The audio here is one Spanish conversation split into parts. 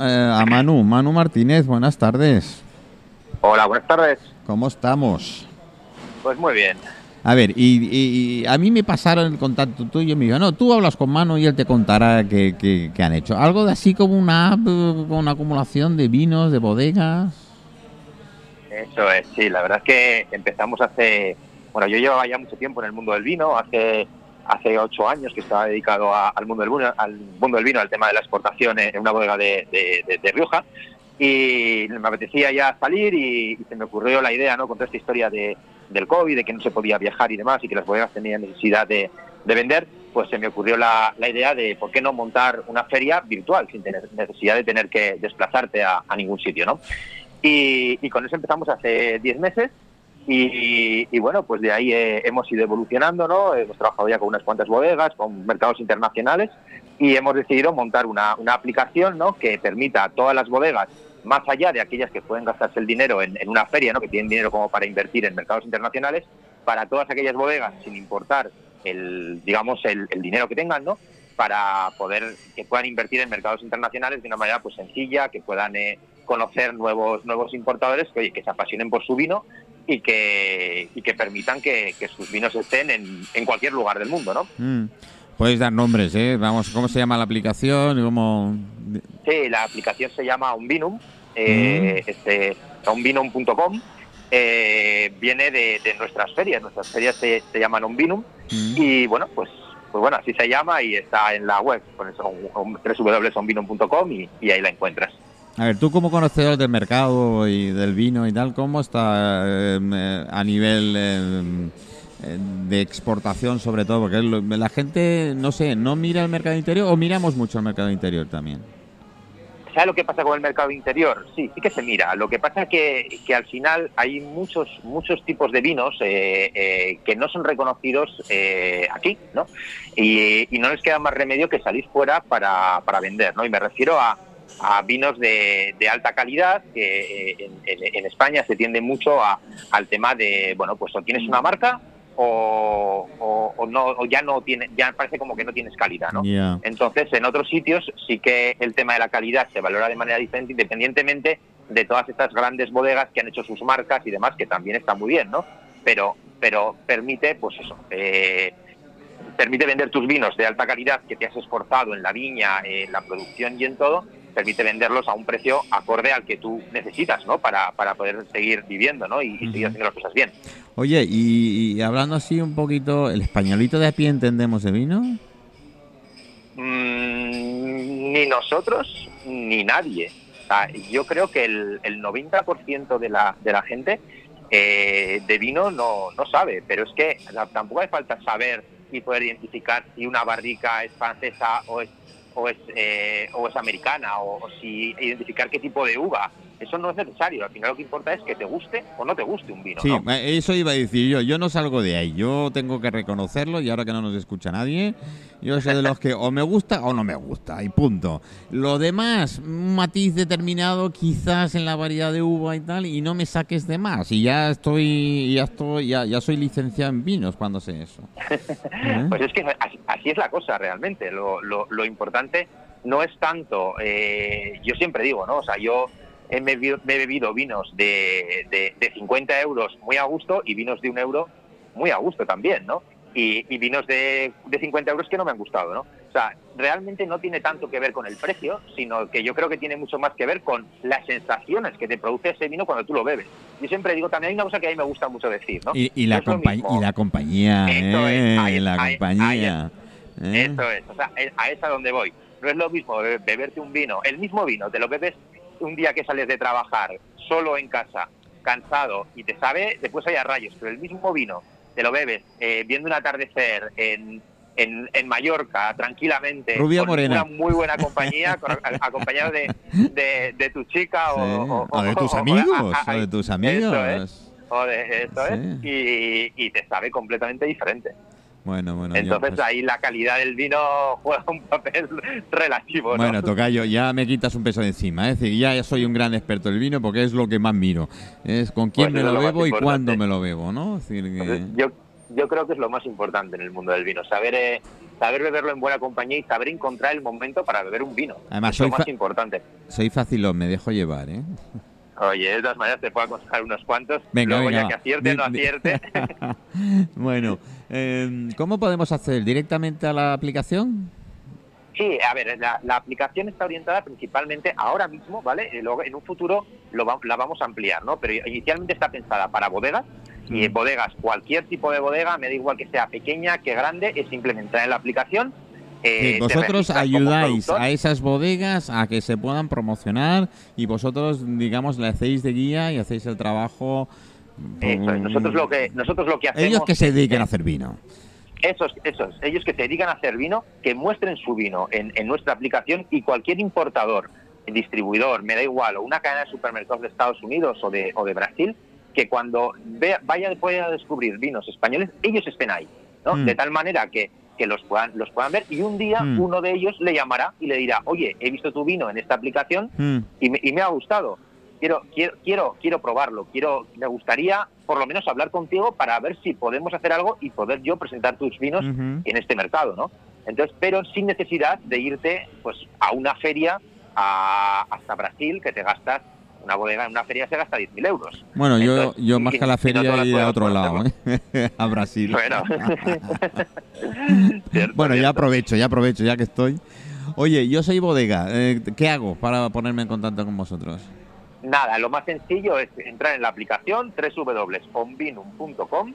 eh, a Manu, Manu Martínez, buenas tardes. Hola, buenas tardes. ¿Cómo estamos? Pues muy bien. A ver, y, y a mí me pasaron el contacto tuyo y me dijo, no, tú hablas con Manu y él te contará qué, qué- qué han hecho. Algo de así como una app con una acumulación de vinos, de bodegas. Eso es, sí, la verdad es que empezamos hace, bueno, yo llevaba ya mucho tiempo en el mundo del vino, hace hace ocho años que estaba dedicado a- al mundo del vino, al mundo del vino, al tema de la exportación en una bodega de, de- de- de Rioja, y me apetecía ya salir y, y se me ocurrió la idea, ¿no? Con toda esta historia de, del COVID, de que no se podía viajar y demás, y que las bodegas tenían necesidad de, de vender, pues se me ocurrió la, la idea de por qué no montar una feria virtual sin tener necesidad de tener que desplazarte a, a ningún sitio, ¿no? Y, y con eso empezamos hace 10 meses y, bueno, pues de ahí eh, hemos ido evolucionando, ¿no? Hemos trabajado ya con unas cuantas bodegas, con mercados internacionales y hemos decidido montar una, una aplicación, ¿no? Que permita a todas las bodegas, más allá de aquellas que pueden gastarse el dinero en, en una feria, ¿no? Que tienen dinero como para invertir en mercados internacionales, para todas aquellas bodegas, sin importar el, digamos, el, el dinero que tengan, ¿no? Para poder que puedan invertir en mercados internacionales de una manera pues sencilla, que puedan eh, conocer nuevos nuevos importadores que, oye, que se apasionen por su vino y que, y que permitan que, que sus vinos estén en, en cualquier lugar del mundo, ¿no? Mm. Puedes dar nombres, ¿eh? Vamos, ¿cómo se llama la aplicación? ¿Cómo... Sí, la aplicación se llama Unvinum, eh, este, unvinum.com. eh, viene de, de nuestras ferias, nuestras ferias se, se llaman Unvinum Mm. y bueno, pues pues bueno, así se llama y está en la web, con eso, www.unvinum.com y, y ahí la encuentras. A ver, tú como conocedor del mercado y del vino y tal, ¿cómo está eh, eh, a nivel eh, eh, de exportación sobre todo? Porque la gente, no sé, ¿no mira el mercado interior o miramos mucho el mercado interior también? ¿Sabes lo que pasa con el mercado interior? Sí, sí que se mira. Lo que pasa es que, que al final hay muchos muchos tipos de vinos eh, eh, que no son reconocidos aquí, ¿no? Y, y no les queda más remedio que salir fuera para, para vender, ¿no? Y me refiero a, a vinos de, de alta calidad que eh, en, en- en España se tiende mucho a- al tema de, bueno, pues o tienes una marca o, o- o no o ya no tiene ya parece como que no tienes calidad, ¿no? Entonces, en otros sitios sí que el tema de la calidad se valora de manera diferente, independientemente de todas estas grandes bodegas que han hecho sus marcas y demás, que también está muy bien, ¿no? Pero, pero permite, pues eso, eh, permite vender tus vinos de alta calidad que te has esforzado en la viña, en la producción y en todo, permite venderlos a un precio acorde al que tú necesitas, ¿no? Para, para poder seguir viviendo, ¿no? Y, y seguir haciendo las cosas bien. Oye, y, y hablando así un poquito, ¿el españolito de a pie entendemos de vino? Mm, ni nosotros ni nadie. O sea, yo creo que el, el 90% de la, de la gente eh, de vino no, no sabe, pero es que tampoco hace falta saber y poder identificar si una barrica es francesa o es o es, eh, o es americana o, o si identificar qué tipo de uva. Eso no es necesario. Al final lo que importa es que te guste o no te guste un vino. Sí, ¿no? eh, eso iba a decir yo. Yo no salgo de ahí. Yo tengo que reconocerlo y ahora que no nos escucha nadie, yo soy de los que o me gusta o no me gusta y punto. Lo demás, un matiz determinado quizás en la variedad de uva y tal y no me saques de más. Y ya estoy, ya estoy, ya, ya soy licenciado en vinos cuando sé eso. ¿Eh? Pues es que así, así es la cosa realmente. Lo, lo- lo importante no es tanto, eh, yo siempre digo, ¿no? O sea, yo he bebido, me he bebido vinos de, de, de 50 euros muy a gusto y vinos de un euro muy a gusto también, ¿no? Y, y vinos de, de 50 euros que no me han gustado, ¿no? O sea, realmente no tiene tanto que ver con el precio, sino que yo creo que tiene mucho más que ver con las sensaciones que te produce ese vino cuando tú lo bebes. Yo siempre digo, también hay una cosa que a mí me gusta mucho decir, ¿no? Y, y la Es lo compa- mismo. y la compañía, Eso es, ¿eh? ahí- la ahí- compañía. ¿eh? Eso es, o sea, a esa donde voy. No es lo mismo be- beberte un vino, el mismo vino, te lo bebes un día que sales de trabajar, solo en casa, cansado, y te sabe, después hay a rayos, pero el mismo vino te lo bebes eh, viendo un atardecer en, en, en Mallorca, tranquilamente, Rubia con morena. una muy buena compañía, con- a- acompañado de, de, de tu chica o, Sí. o- O de tus amigos, a- a- o de tus eso amigos. es, o de eso es, y, y te sabe completamente diferente. Bueno, Entonces pues- ahí la calidad del vino juega un papel relativo, ¿no? Bueno, Tocayo, ya me quitas un peso de encima. ¿eh? Es decir, ya, soy un gran experto del vino porque es lo que más miro. Es con quién Pues me lo bebo y cuándo me lo bebo, ¿no? Es decir, que- Entonces, yo, yo creo que es lo más importante en el mundo del vino, saber eh, saber beberlo en buena compañía y saber encontrar el momento para beber un vino. Además, es lo soy más importante. Soy facilón, me dejo llevar, ¿eh? Oye, de todas maneras te puedo aconsejar unos cuantos. Venga, Luego venga. ya que acierte o no acierte. bueno, eh, ¿cómo podemos hacer? ¿Directamente a la aplicación? Sí, a ver, la, la aplicación está orientada principalmente ahora mismo, ¿vale? Luego en un futuro lo va- la vamos a ampliar, ¿no? Pero inicialmente está pensada para bodegas y en Mm. bodegas, cualquier tipo de bodega, me da igual que sea pequeña, que grande, es simplemente en la aplicación. eh, Sí, vosotros ayudáis a esas bodegas a que se puedan promocionar y vosotros, digamos, le hacéis de guía y hacéis el trabajo. Eso es, nosotros lo que nosotros lo que hacemos Ellos que se dediquen a hacer vino. Esos, esos, ellos que se dedican a hacer vino, que muestren su vino en, en nuestra aplicación y cualquier importador, distribuidor, me da igual, o una cadena de supermercados de Estados Unidos o de, o de Brasil, que cuando vea, vaya pueda descubrir vinos españoles, ellos estén ahí, ¿no? Mm. De tal manera que, que los puedan los puedan ver y un día Mm. uno de ellos le llamará y le dirá, oye, he visto tu vino en esta aplicación Mm, y me, y me ha gustado. Quiero, quiero, quiero, quiero probarlo. Quiero, me gustaría por lo menos hablar contigo para ver si podemos hacer algo y poder yo presentar tus vinos en este mercado, ¿no? Entonces, pero sin necesidad de irte, pues, a una feria a- hasta Brasil que te gastas una bodega en una feria se gasta 10.000 euros. Bueno, yo, Entonces, yo más que a la no feria todas ir a otro lado. ¿eh? a Brasil. Bueno, Cierto, Bueno, ya aprovecho, ya aprovecho, ya que estoy. Oye, yo soy bodega. eh, ¿Qué hago para ponerme en contacto con vosotros? Nada, lo más sencillo es entrar en la aplicación www.onvinum.com,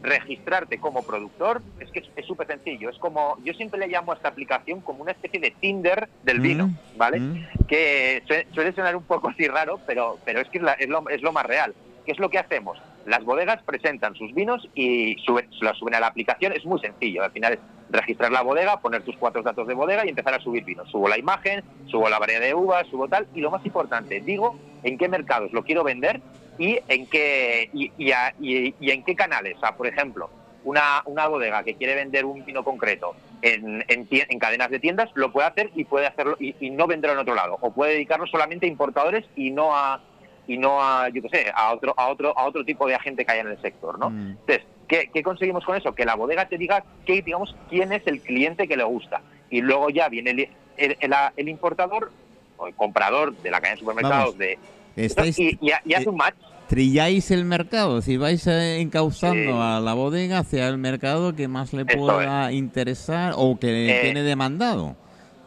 registrarte como productor. Es que es- súper sencillo. Es como, yo siempre le llamo a esta aplicación como una especie de Tinder del Mm, vino, ¿vale? mm. Que sue- suele sonar un poco así raro, pero, pero es que es, la- es lo, es lo más real. ¿Qué es lo que hacemos? Las bodegas presentan sus vinos y suben, las suben a la aplicación. Es muy sencillo. Al final es registrar la bodega, poner tus cuatro datos de bodega y empezar a subir vinos. Subo la imagen, subo la variedad de uvas, subo tal. Y lo más importante, digo en qué mercados lo quiero vender y en qué, y, y a- y- y en qué canales. O sea, por ejemplo, una, una bodega que quiere vender un vino concreto en, en, cadenas de tiendas, lo puede hacer y puede hacerlo y, y no venderlo en otro lado. O puede dedicarlo solamente a importadores y no a y no a, yo qué sé, a otro, a otro, a otro tipo de agente que haya en el sector, ¿no? Mm. Entonces, ¿qué, qué conseguimos con eso? Que la bodega te diga que, digamos, quién es el cliente que le gusta. Y luego ya viene el, el, el- el importador o el comprador de la cadena de supermercados Vamos, de Estáis, y, y, y hace un match. trilláis el mercado, decir, vais eh, encauzando Sí. a la bodega hacia el mercado que más le pueda interesar o que Eh, tiene demandado.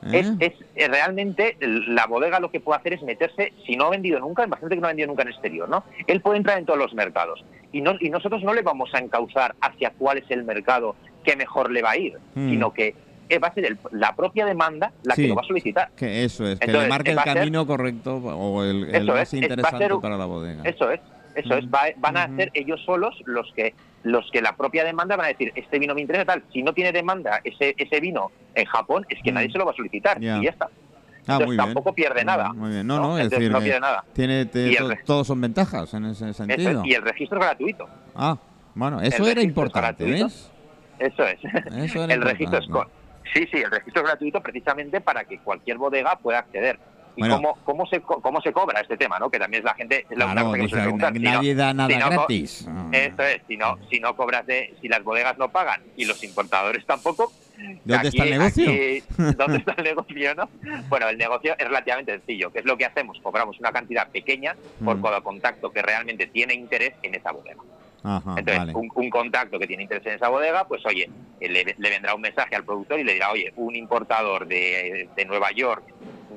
¿Eh? Es, es eh, realmente el- la bodega lo que puede hacer es meterse, si no ha vendido nunca, bastante que no ha vendido nunca en exterior, ¿no? Él puede entrar en todos los mercados y, no, y nosotros no le vamos a encauzar hacia cuál es el mercado que mejor le va a ir, Mm. sino que eh, va a ser el- la propia demanda la Sí. que lo va a solicitar. Que eso es, que le marque el a ser- camino correcto o el, el más es, interesante ser para la bodega. Eso es, eso es. Mm. Va- van a Ujú. ser ellos solos los que los que la propia demanda van a decir, este vino me interesa tal. Si no tiene demanda ese, ese vino en Japón, es que Mm. nadie se lo va a solicitar y ya está. Ah, Entonces, muy bien. tampoco pierde nada. Muy bien. No, ¿no? no, es decir, no que pierde nada. tiene, te- to- todos son ventajas en ese sentido. es, y el registro es gratuito. Ah, bueno, eso el era es importante. Eso es. Eso era el registro es Sí, sí, el registro es gratuito precisamente para que cualquier bodega pueda acceder. ¿Y Bueno. cómo, cómo, se, cómo se cobra este tema? ¿no? Que también es la gente, es la una Claro, cosa que me dice, suele preguntar. na- Si no- nadie da nada si no co- gratis. Eso es, si no, si no cobras de, si las bodegas no pagan y los importadores tampoco. ¿Dónde está el negocio? aquí- ¿Dónde está el negocio, no? Bueno, el negocio es relativamente sencillo, que es lo que hacemos, cobramos una cantidad pequeña por Mm. cada contacto que realmente tiene interés en esa bodega. Ajá, Entonces, vale. un, un contacto que tiene interés en esa bodega, pues oye, eh, le, le vendrá un mensaje al productor y le dirá, oye, un importador de, de Nueva York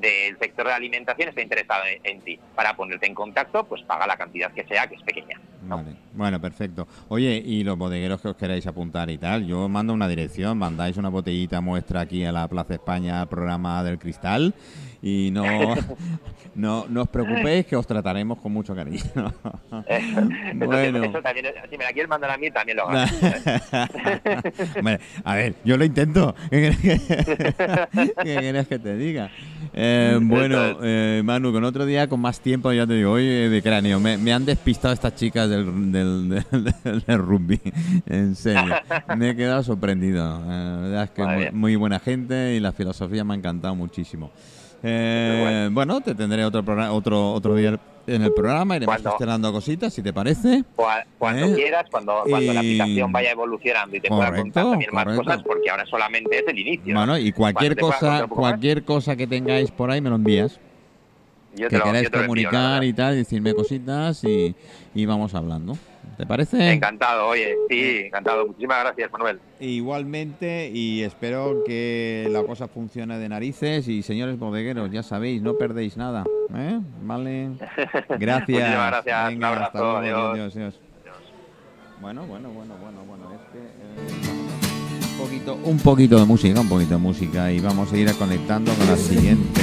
del sector de alimentación está interesado en, en ti. Para ponerte en contacto, pues paga la cantidad que sea, que es pequeña. ¿no? Vale. Bueno, perfecto. Oye, y los bodegueros que os queráis apuntar y tal, yo mando una dirección, mandáis una botellita muestra aquí a la Plaza España, programa del Cristal, y no, no, no os preocupéis que os trataremos con mucho cariño. Eso, Bueno. eso también, si me la quieres mandar a mí, también lo hago. A ver, yo lo intento. ¿Qué quieres que, qué quieres que te diga? Eh, bueno, eh, Manu, con otro día con más tiempo ya te digo, hoy eh, de cráneo, me, me han despistado estas chicas del, del, del- del rugby, en serio. Me he quedado sorprendido. Eh, la verdad es que Muy muy, buena gente y la filosofía me ha encantado muchísimo. Eh, bueno, te tendré otro programa, otro otro día en el programa, iremos Cuando- gestionando cositas, si te parece. Cua- Cuando ¿Eh? quieras, cuando, cuando la Y- aplicación vaya evolucionando y te pueda Correcto, contar también más cosas, porque ahora solamente es el inicio. ¿no? Bueno, y cualquier pueda cosa, cualquier cosa que tengáis por ahí me lo envías. Yo te Que lo- queráis yo te lo envío, la comunicar y tal, decirme cositas y, y vamos hablando. ¿Te parece? Encantado, oye, sí, encantado. Muchísimas gracias, Manuel. Igualmente, y espero que la cosa funcione de narices. Y señores bodegueros, ya sabéis, no perdéis nada. ¿eh? Vale. Gracias. Muchísimas gracias, un Venga, abrazo, hasta luego. adiós. Adiós, adiós. Bueno, bueno, bueno, bueno, bueno. Es que, eh, un poquito, un poquito de música, un poquito de música y vamos a ir conectando con la siguiente.